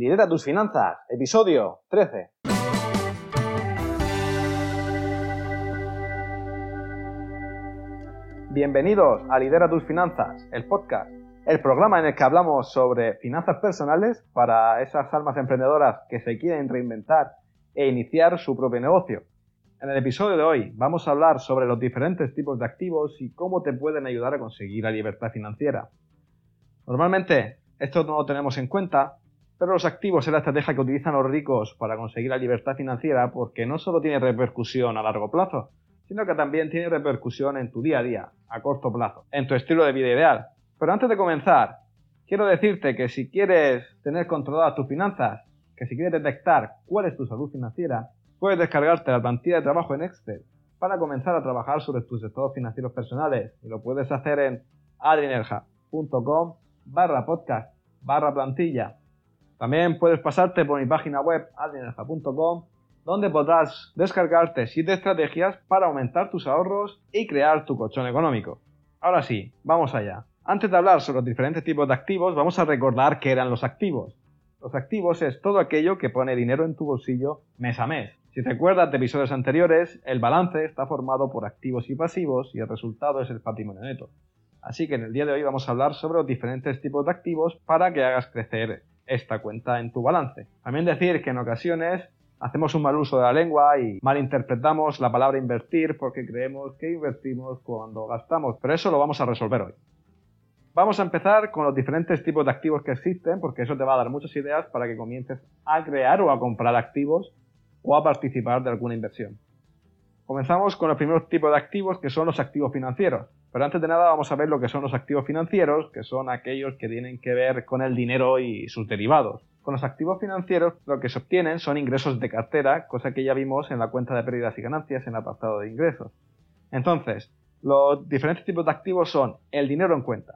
Lidera tus finanzas, episodio 13. Bienvenidos a Lidera tus finanzas, el podcast, el programa en el que hablamos sobre finanzas personales para esas almas emprendedoras que se quieren reinventar e iniciar su propio negocio. En el episodio de hoy vamos a hablar sobre los diferentes tipos de activos y cómo te pueden ayudar a conseguir la libertad financiera. Normalmente esto no lo tenemos en cuenta pero los activos es la estrategia que utilizan los ricos para conseguir la libertad financiera porque no solo tiene repercusión a largo plazo, sino que también tiene repercusión en tu día a día, a corto plazo, en tu estilo de vida ideal. Pero antes de comenzar, quiero decirte que si quieres tener controladas tus finanzas, que si quieres detectar cuál es tu salud financiera, puedes descargarte la plantilla de trabajo en Excel para comenzar a trabajar sobre tus estados financieros personales y lo puedes hacer en adrinerja.com barra podcast barra plantilla también puedes pasarte por mi página web adrianalfa.com donde podrás descargarte 7 estrategias para aumentar tus ahorros y crear tu colchón económico. Ahora sí, vamos allá. Antes de hablar sobre los diferentes tipos de activos, vamos a recordar qué eran los activos. Los activos es todo aquello que pone dinero en tu bolsillo mes a mes. Si te acuerdas de episodios anteriores, el balance está formado por activos y pasivos y el resultado es el patrimonio neto. Así que en el día de hoy vamos a hablar sobre los diferentes tipos de activos para que hagas crecer esta cuenta en tu balance. También decir que en ocasiones hacemos un mal uso de la lengua y malinterpretamos la palabra invertir porque creemos que invertimos cuando gastamos, pero eso lo vamos a resolver hoy. Vamos a empezar con los diferentes tipos de activos que existen porque eso te va a dar muchas ideas para que comiences a crear o a comprar activos o a participar de alguna inversión. Comenzamos con los primeros tipos de activos que son los activos financieros. Pero antes de nada vamos a ver lo que son los activos financieros, que son aquellos que tienen que ver con el dinero y sus derivados. Con los activos financieros lo que se obtienen son ingresos de cartera, cosa que ya vimos en la cuenta de pérdidas y ganancias en el apartado de ingresos. Entonces, los diferentes tipos de activos son el dinero en cuenta.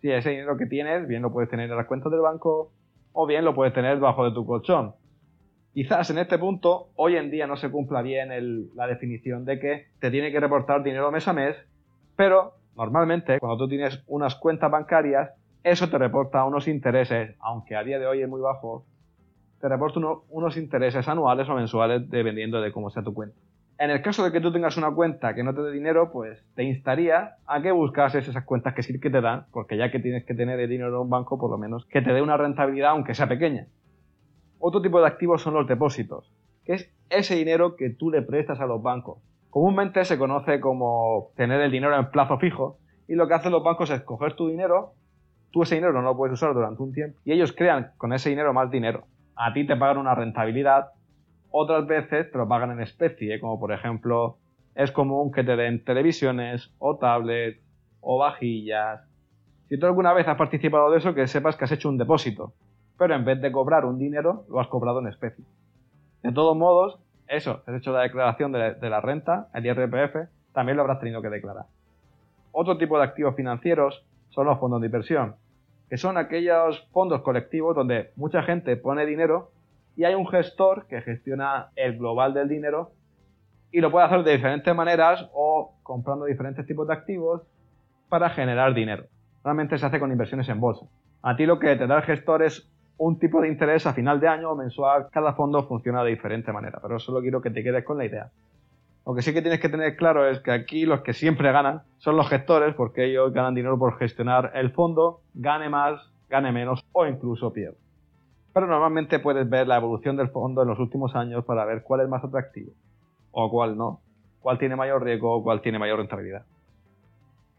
Si ese dinero que tienes, bien lo puedes tener en la cuenta del banco o bien lo puedes tener bajo de tu colchón. Quizás en este punto, hoy en día no se cumpla bien la definición de que te tiene que reportar dinero mes a mes, pero normalmente cuando tú tienes unas cuentas bancarias, eso te reporta unos intereses, aunque a día de hoy es muy bajo, te reporta unos intereses anuales o mensuales dependiendo de cómo sea tu cuenta. En el caso de que tú tengas una cuenta que no te dé dinero, pues te instaría a que buscases esas cuentas que sí que te dan, porque ya que tienes que tener el dinero en un banco, por lo menos que te dé una rentabilidad aunque sea pequeña. Otro tipo de activos son los depósitos, que es ese dinero que tú le prestas a los bancos. Comúnmente se conoce como tener el dinero en plazo fijo y lo que hacen los bancos es coger tu dinero, tú ese dinero no lo puedes usar durante un tiempo y ellos crean con ese dinero más dinero. A ti te pagan una rentabilidad, otras veces te lo pagan en especie, como por ejemplo es común que te den televisiones o tablets o vajillas. Si tú alguna vez has participado de eso, que sepas que has hecho un depósito pero en vez de cobrar un dinero, lo has cobrado en especie. De todos modos, eso, has hecho la declaración de, la renta, el IRPF, también lo habrás tenido que declarar. Otro tipo de activos financieros son los fondos de inversión, que son aquellos fondos colectivos donde mucha gente pone dinero y hay un gestor que gestiona el global del dinero y lo puede hacer de diferentes maneras o comprando diferentes tipos de activos para generar dinero. Normalmente se hace con inversiones en bolsa. A ti lo que te da el gestor es un tipo de interés a final de año o mensual. Cada fondo funciona de diferente manera, pero solo quiero que te quedes con la idea. Lo que sí que tienes que tener claro es que aquí los que siempre ganan son los gestores, porque ellos ganan dinero por gestionar el fondo, gane más, gane menos o incluso pierde. Pero normalmente puedes ver la evolución del fondo en los últimos años para ver cuál es más atractivo o cuál no, cuál tiene mayor riesgo o cuál tiene mayor rentabilidad.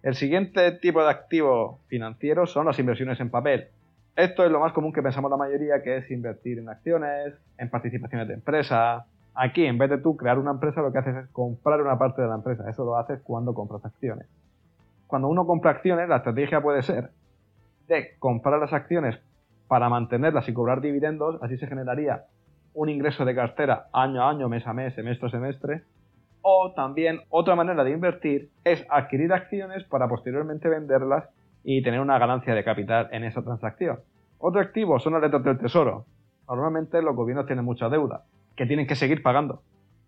El siguiente tipo de activo financiero son las inversiones en papel, esto es lo más común que pensamos la mayoría, que es invertir en acciones, en participaciones de empresa. Aquí, en vez de tú crear una empresa, lo que haces es comprar una parte de la empresa. Eso lo haces cuando compras acciones. Cuando uno compra acciones, la estrategia puede ser de comprar las acciones para mantenerlas y cobrar dividendos. Así se generaría un ingreso de cartera año a año, mes a mes, semestre a semestre. O también otra manera de invertir es adquirir acciones para posteriormente venderlas y tener una ganancia de capital en esa transacción. Otro activo son las letras del tesoro. Normalmente los gobiernos tienen mucha deuda, que tienen que seguir pagando.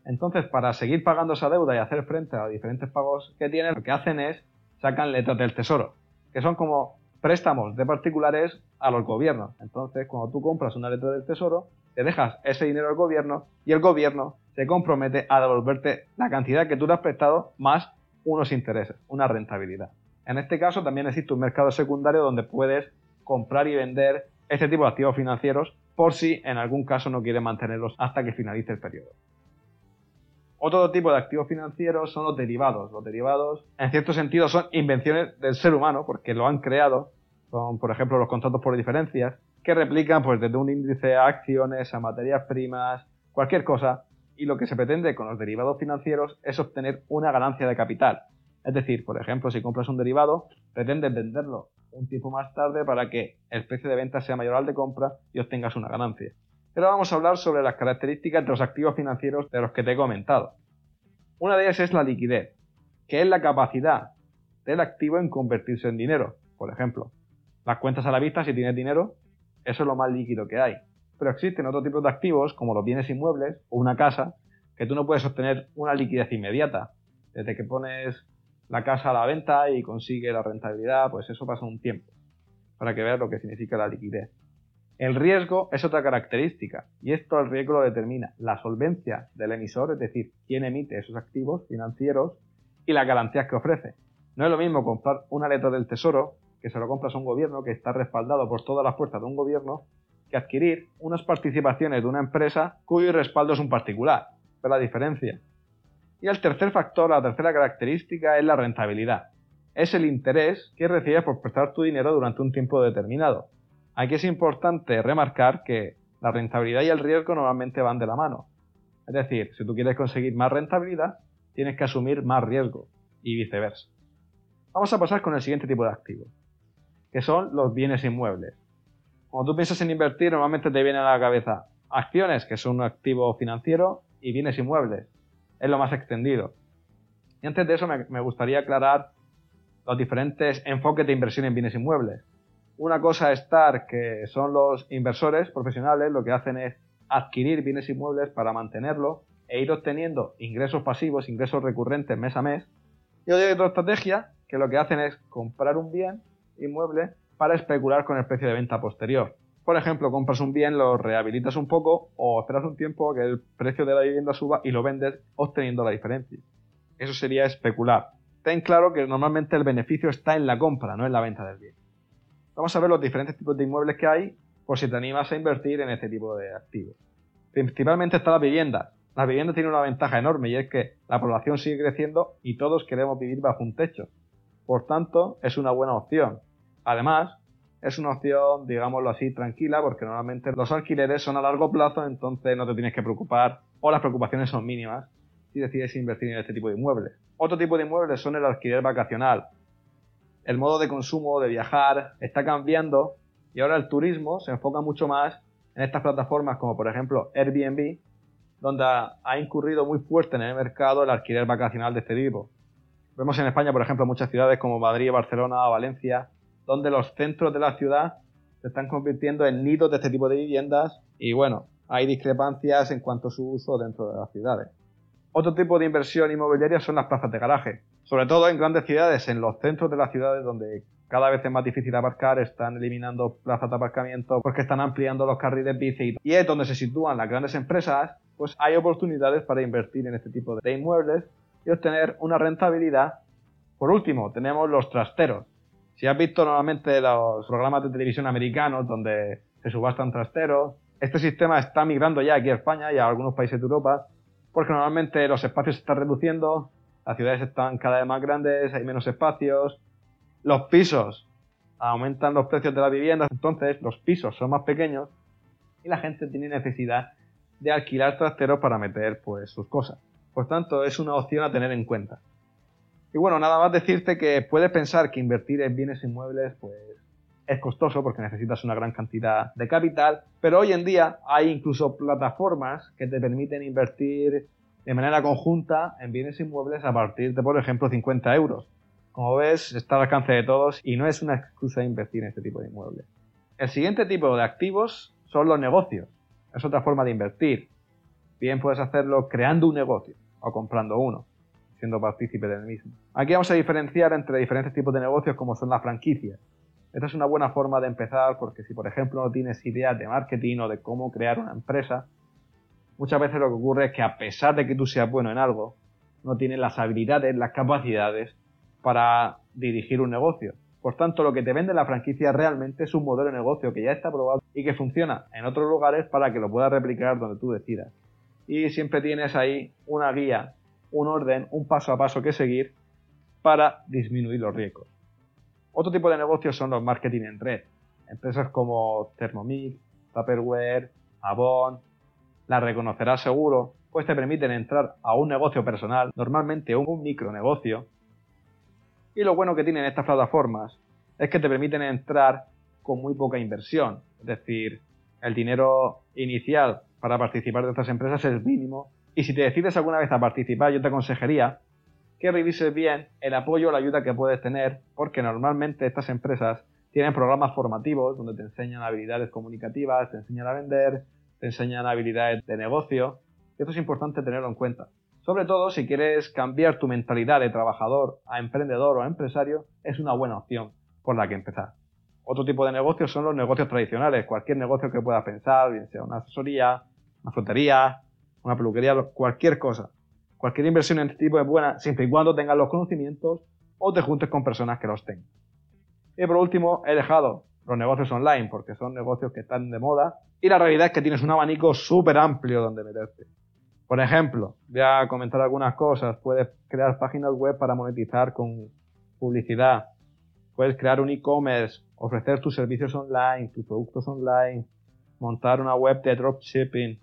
Entonces, para seguir pagando esa deuda y hacer frente a los diferentes pagos que tienen, lo que hacen es sacan letras del tesoro, que son como préstamos de particulares a los gobiernos. Entonces, cuando tú compras una letra del tesoro, te dejas ese dinero al gobierno y el gobierno se compromete a devolverte la cantidad que tú le has prestado más unos intereses, una rentabilidad. En este caso también existe un mercado secundario donde puedes comprar y vender este tipo de activos financieros por si en algún caso no quieres mantenerlos hasta que finalice el periodo. Otro tipo de activos financieros son los derivados. Los derivados, en cierto sentido, son invenciones del ser humano porque lo han creado. Son, por ejemplo, los contratos por diferencias que replican pues desde un índice a acciones, a materias primas, cualquier cosa. Y lo que se pretende con los derivados financieros es obtener una ganancia de capital. Es decir, por ejemplo, si compras un derivado, pretendes venderlo un tiempo más tarde para que el precio de venta sea mayor al de compra y obtengas una ganancia. Pero vamos a hablar sobre las características de los activos financieros de los que te he comentado. Una de ellas es la liquidez, que es la capacidad del activo en convertirse en dinero. Por ejemplo, las cuentas a la vista, si tienes dinero, eso es lo más líquido que hay. Pero existen otros tipos de activos, como los bienes inmuebles o una casa, que tú no puedes obtener una liquidez inmediata. Desde que pones la casa a la venta y consigue la rentabilidad, pues eso pasa un tiempo, para que veas lo que significa la liquidez. El riesgo es otra característica, y esto el riesgo lo determina la solvencia del emisor, es decir, quién emite esos activos financieros y las garantías que ofrece. No es lo mismo comprar una letra del tesoro, que se lo compras a un gobierno que está respaldado por todas las fuerzas de un gobierno, que adquirir unas participaciones de una empresa cuyo respaldo es un particular. Es la diferencia. Y el tercer factor, la tercera característica es la rentabilidad. Es el interés que recibes por prestar tu dinero durante un tiempo determinado. Aquí es importante remarcar que la rentabilidad y el riesgo normalmente van de la mano. Es decir, si tú quieres conseguir más rentabilidad, tienes que asumir más riesgo y viceversa. Vamos a pasar con el siguiente tipo de activo, que son los bienes inmuebles. Cuando tú piensas en invertir, normalmente te viene a la cabeza acciones, que son un activo financiero, y bienes inmuebles, es lo más extendido. Y antes de eso me, gustaría aclarar los diferentes enfoques de inversión en bienes inmuebles. Una cosa es que son los inversores profesionales, lo que hacen es adquirir bienes inmuebles para mantenerlo e ir obteniendo ingresos pasivos, ingresos recurrentes mes a mes. Y hay otra estrategia que lo que hacen es comprar un bien inmueble para especular con el precio de venta posterior. Por ejemplo, compras un bien, lo rehabilitas un poco o esperas un tiempo que el precio de la vivienda suba y lo vendes obteniendo la diferencia. Eso sería especular. Ten claro que normalmente el beneficio está en la compra, no en la venta del bien. Vamos a ver los diferentes tipos de inmuebles que hay por si te animas a invertir en este tipo de activos. Principalmente está la vivienda. La vivienda tiene una ventaja enorme y es que la población sigue creciendo y todos queremos vivir bajo un techo. Por tanto, es una buena opción. Además, es una opción, digámoslo así, tranquila, porque normalmente los alquileres son a largo plazo, entonces no te tienes que preocupar o las preocupaciones son mínimas si decides invertir en este tipo de inmuebles. Otro tipo de inmuebles son el alquiler vacacional. El modo de consumo, de viajar, está cambiando y ahora el turismo se enfoca mucho más en estas plataformas como por ejemplo Airbnb, donde ha incurrido muy fuerte en el mercado el alquiler vacacional de este tipo. Vemos en España, por ejemplo, muchas ciudades como Madrid, Barcelona, Valencia, donde los centros de la ciudad se están convirtiendo en nidos de este tipo de viviendas y bueno, hay discrepancias en cuanto a su uso dentro de las ciudades. Otro tipo de inversión inmobiliaria son las plazas de garaje, sobre todo en grandes ciudades, en los centros de las ciudades donde cada vez es más difícil aparcar, están eliminando plazas de aparcamiento porque están ampliando los carriles bici y es donde se sitúan las grandes empresas, pues hay oportunidades para invertir en este tipo de inmuebles y obtener una rentabilidad. Por último, tenemos los trasteros, si has visto normalmente los programas de televisión americanos donde se subastan trasteros, este sistema está migrando ya aquí a España y a algunos países de Europa, porque normalmente los espacios se están reduciendo, las ciudades están cada vez más grandes, hay menos espacios, los pisos aumentan los precios de las viviendas, entonces los pisos son más pequeños y la gente tiene necesidad de alquilar trasteros para meter pues sus cosas. Por tanto, es una opción a tener en cuenta. Y bueno, nada más decirte que puedes pensar que invertir en bienes inmuebles pues es costoso porque necesitas una gran cantidad de capital, pero hoy en día hay incluso plataformas que te permiten invertir de manera conjunta en bienes inmuebles a partir de, por ejemplo, 50 euros. Como ves, está al alcance de todos y no es una excusa invertir en este tipo de inmuebles. El siguiente tipo de activos son los negocios. Es otra forma de invertir. Bien puedes hacerlo creando un negocio o comprando uno siendo partícipe del mismo. Aquí vamos a diferenciar entre diferentes tipos de negocios como son las franquicias. Esta es una buena forma de empezar porque si por ejemplo no tienes ideas de marketing o de cómo crear una empresa, muchas veces lo que ocurre es que a pesar de que tú seas bueno en algo, no tienes las habilidades, las capacidades para dirigir un negocio. Por tanto, lo que te vende la franquicia realmente es un modelo de negocio que ya está probado y que funciona en otros lugares para que lo puedas replicar donde tú decidas. Y siempre tienes ahí una guía, un orden, un paso a paso que seguir para disminuir los riesgos. Otro tipo de negocios son los marketing en red. Empresas como Thermomix, Tupperware, Avon, la reconocerás seguro, pues te permiten entrar a un negocio personal, normalmente un micronegocio. Y lo bueno que tienen estas plataformas es que te permiten entrar con muy poca inversión. Es decir, el dinero inicial para participar de estas empresas es mínimo. Y si te decides alguna vez a participar, yo te aconsejaría que revises bien el apoyo o la ayuda que puedes tener, porque normalmente estas empresas tienen programas formativos donde te enseñan habilidades comunicativas, te enseñan a vender, te enseñan habilidades de negocio. Esto es importante tenerlo en cuenta. Sobre todo si quieres cambiar tu mentalidad de trabajador a emprendedor o a empresario, es una buena opción por la que empezar. Otro tipo de negocios son los negocios tradicionales, cualquier negocio que puedas pensar, bien sea una asesoría, una frutería, una peluquería, cualquier cosa. Cualquier inversión en este tipo es buena siempre y cuando tengas los conocimientos o te juntes con personas que los tengan. Y por último, he dejado los negocios online porque son negocios que están de moda y la realidad es que tienes un abanico súper amplio donde meterte. Por ejemplo, voy a comentar algunas cosas. Puedes crear páginas web para monetizar con publicidad. Puedes crear un e-commerce, ofrecer tus servicios online, tus productos online, montar una web de dropshipping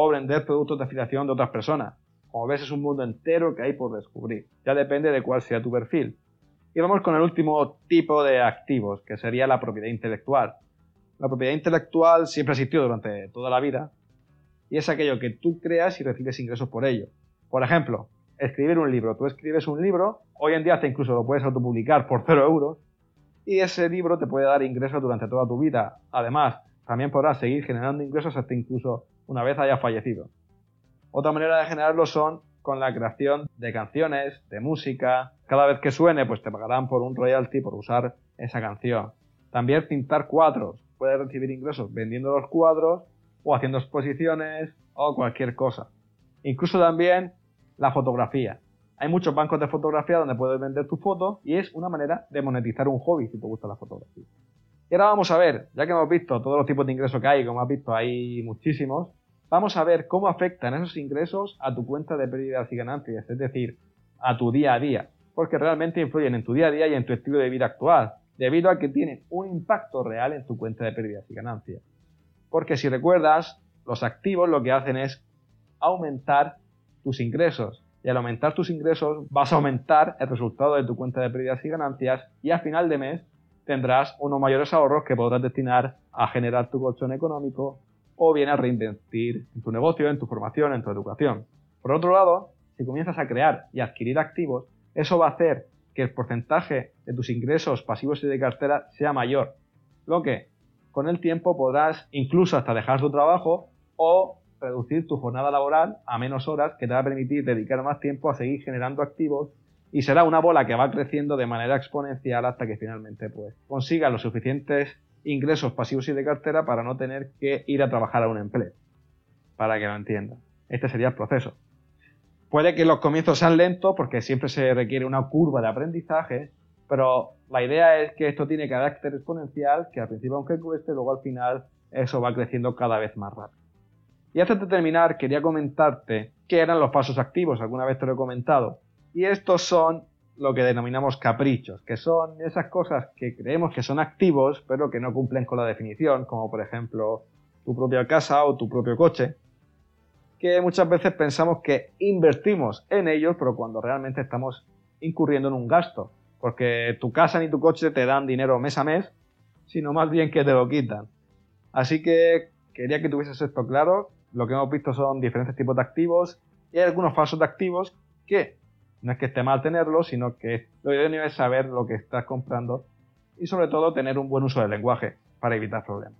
o vender productos de afiliación de otras personas. Como ves, es un mundo entero que hay por descubrir. Ya depende de cuál sea tu perfil. Y vamos con el último tipo de activos, que sería la propiedad intelectual. La propiedad intelectual siempre ha existido durante toda la vida y es aquello que tú creas y recibes ingresos por ello. Por ejemplo, escribir un libro. Tú escribes un libro, hoy en día hasta incluso lo puedes autopublicar por 0 euros y ese libro te puede dar ingresos durante toda tu vida. Además, también podrás seguir generando ingresos hasta incluso una vez hayas fallecido. Otra manera de generarlo son con la creación de canciones, de música. Cada vez que suene, pues te pagarán por un royalty por usar esa canción. También pintar cuadros. Puedes recibir ingresos vendiendo los cuadros o haciendo exposiciones o cualquier cosa. Incluso también la fotografía. Hay muchos bancos de fotografía donde puedes vender tu foto y es una manera de monetizar un hobby si te gusta la fotografía. Y ahora vamos a ver, ya que hemos visto todos los tipos de ingresos que hay, como has visto hay muchísimos, vamos a ver cómo afectan esos ingresos a tu cuenta de pérdidas y ganancias, es decir, a tu día a día, porque realmente influyen en tu día a día y en tu estilo de vida actual, debido a que tienen un impacto real en tu cuenta de pérdidas y ganancias. Porque si recuerdas, los activos lo que hacen es aumentar tus ingresos. Y al aumentar tus ingresos vas a aumentar el resultado de tu cuenta de pérdidas y ganancias y a final de mes tendrás unos mayores ahorros que podrás destinar a generar tu colchón económico o bien a reinvertir en tu negocio, en tu formación, en tu educación. Por otro lado, si comienzas a crear y adquirir activos, eso va a hacer que el porcentaje de tus ingresos pasivos y de cartera sea mayor, lo que con el tiempo podrás incluso hasta dejar tu trabajo o reducir tu jornada laboral a menos horas que te va a permitir dedicar más tiempo a seguir generando activos y será una bola que va creciendo de manera exponencial hasta que finalmente pues consiga los suficientes ingresos pasivos y de cartera para no tener que ir a trabajar a un empleo. Para que lo entiendan. Este sería el proceso. Puede que los comienzos sean lentos porque siempre se requiere una curva de aprendizaje, pero la idea es que esto tiene carácter exponencial, que al principio aunque cueste, luego al final eso va creciendo cada vez más rápido. Y antes de terminar, quería comentarte qué eran los pasos activos, alguna vez te lo he comentado. Y estos son lo que denominamos caprichos, que son esas cosas que creemos que son activos, pero que no cumplen con la definición, como por ejemplo tu propia casa o tu propio coche, que muchas veces pensamos que invertimos en ellos, pero cuando realmente estamos incurriendo en un gasto, porque tu casa ni tu coche te dan dinero mes a mes, sino más bien que te lo quitan. Así que quería que tuvieses esto claro. Lo que hemos visto son diferentes tipos de activos y hay algunos falsos activos que no es que esté mal tenerlo, sino que lo ideal es saber lo que estás comprando y sobre todo tener un buen uso del lenguaje para evitar problemas.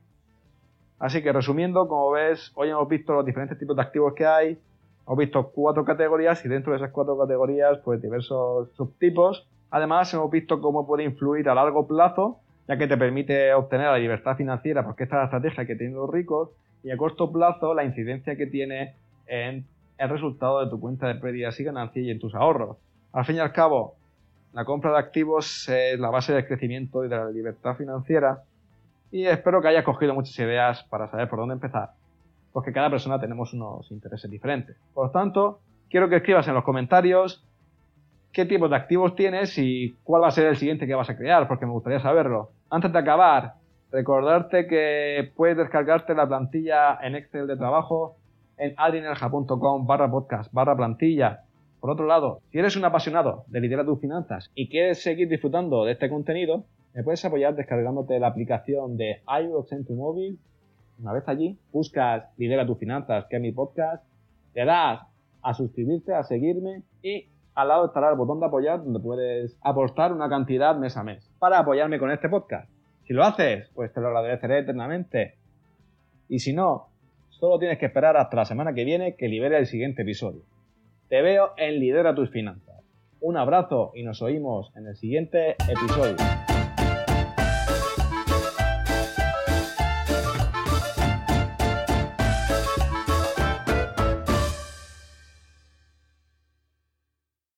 Así que resumiendo, como ves, hoy hemos visto los diferentes tipos de activos que hay, hemos visto cuatro categorías y dentro de esas cuatro categorías pues diversos subtipos. Además hemos visto cómo puede influir a largo plazo ya que te permite obtener la libertad financiera porque esta es la estrategia que tienen los ricos y a corto plazo la incidencia que tiene en el resultado de tu cuenta de pérdidas y ganancias y en tus ahorros. Al fin y al cabo, la compra de activos es la base del crecimiento y de la libertad financiera y espero que hayas cogido muchas ideas para saber por dónde empezar, porque cada persona tenemos unos intereses diferentes. Por lo tanto, quiero que escribas en los comentarios qué tipo de activos tienes y cuál va a ser el siguiente que vas a crear, porque me gustaría saberlo. Antes de acabar, recordarte que puedes descargarte la plantilla en Excel de trabajo en adrinerja.com barra podcast barra plantilla. Por otro lado, si eres un apasionado de liderar tus finanzas y quieres seguir disfrutando de este contenido, me puedes apoyar descargándote la aplicación de iVoox en tu móvil. Una vez allí, buscas Lidera tus finanzas, que es mi podcast, te das a suscribirte, a seguirme y al lado estará el botón de apoyar donde puedes aportar una cantidad mes a mes para apoyarme con este podcast. Si lo haces, pues te lo agradeceré eternamente. Y si no, solo tienes que esperar hasta la semana que viene que libere el siguiente episodio. Te veo en Lidera tus finanzas. Un abrazo y nos oímos en el siguiente episodio.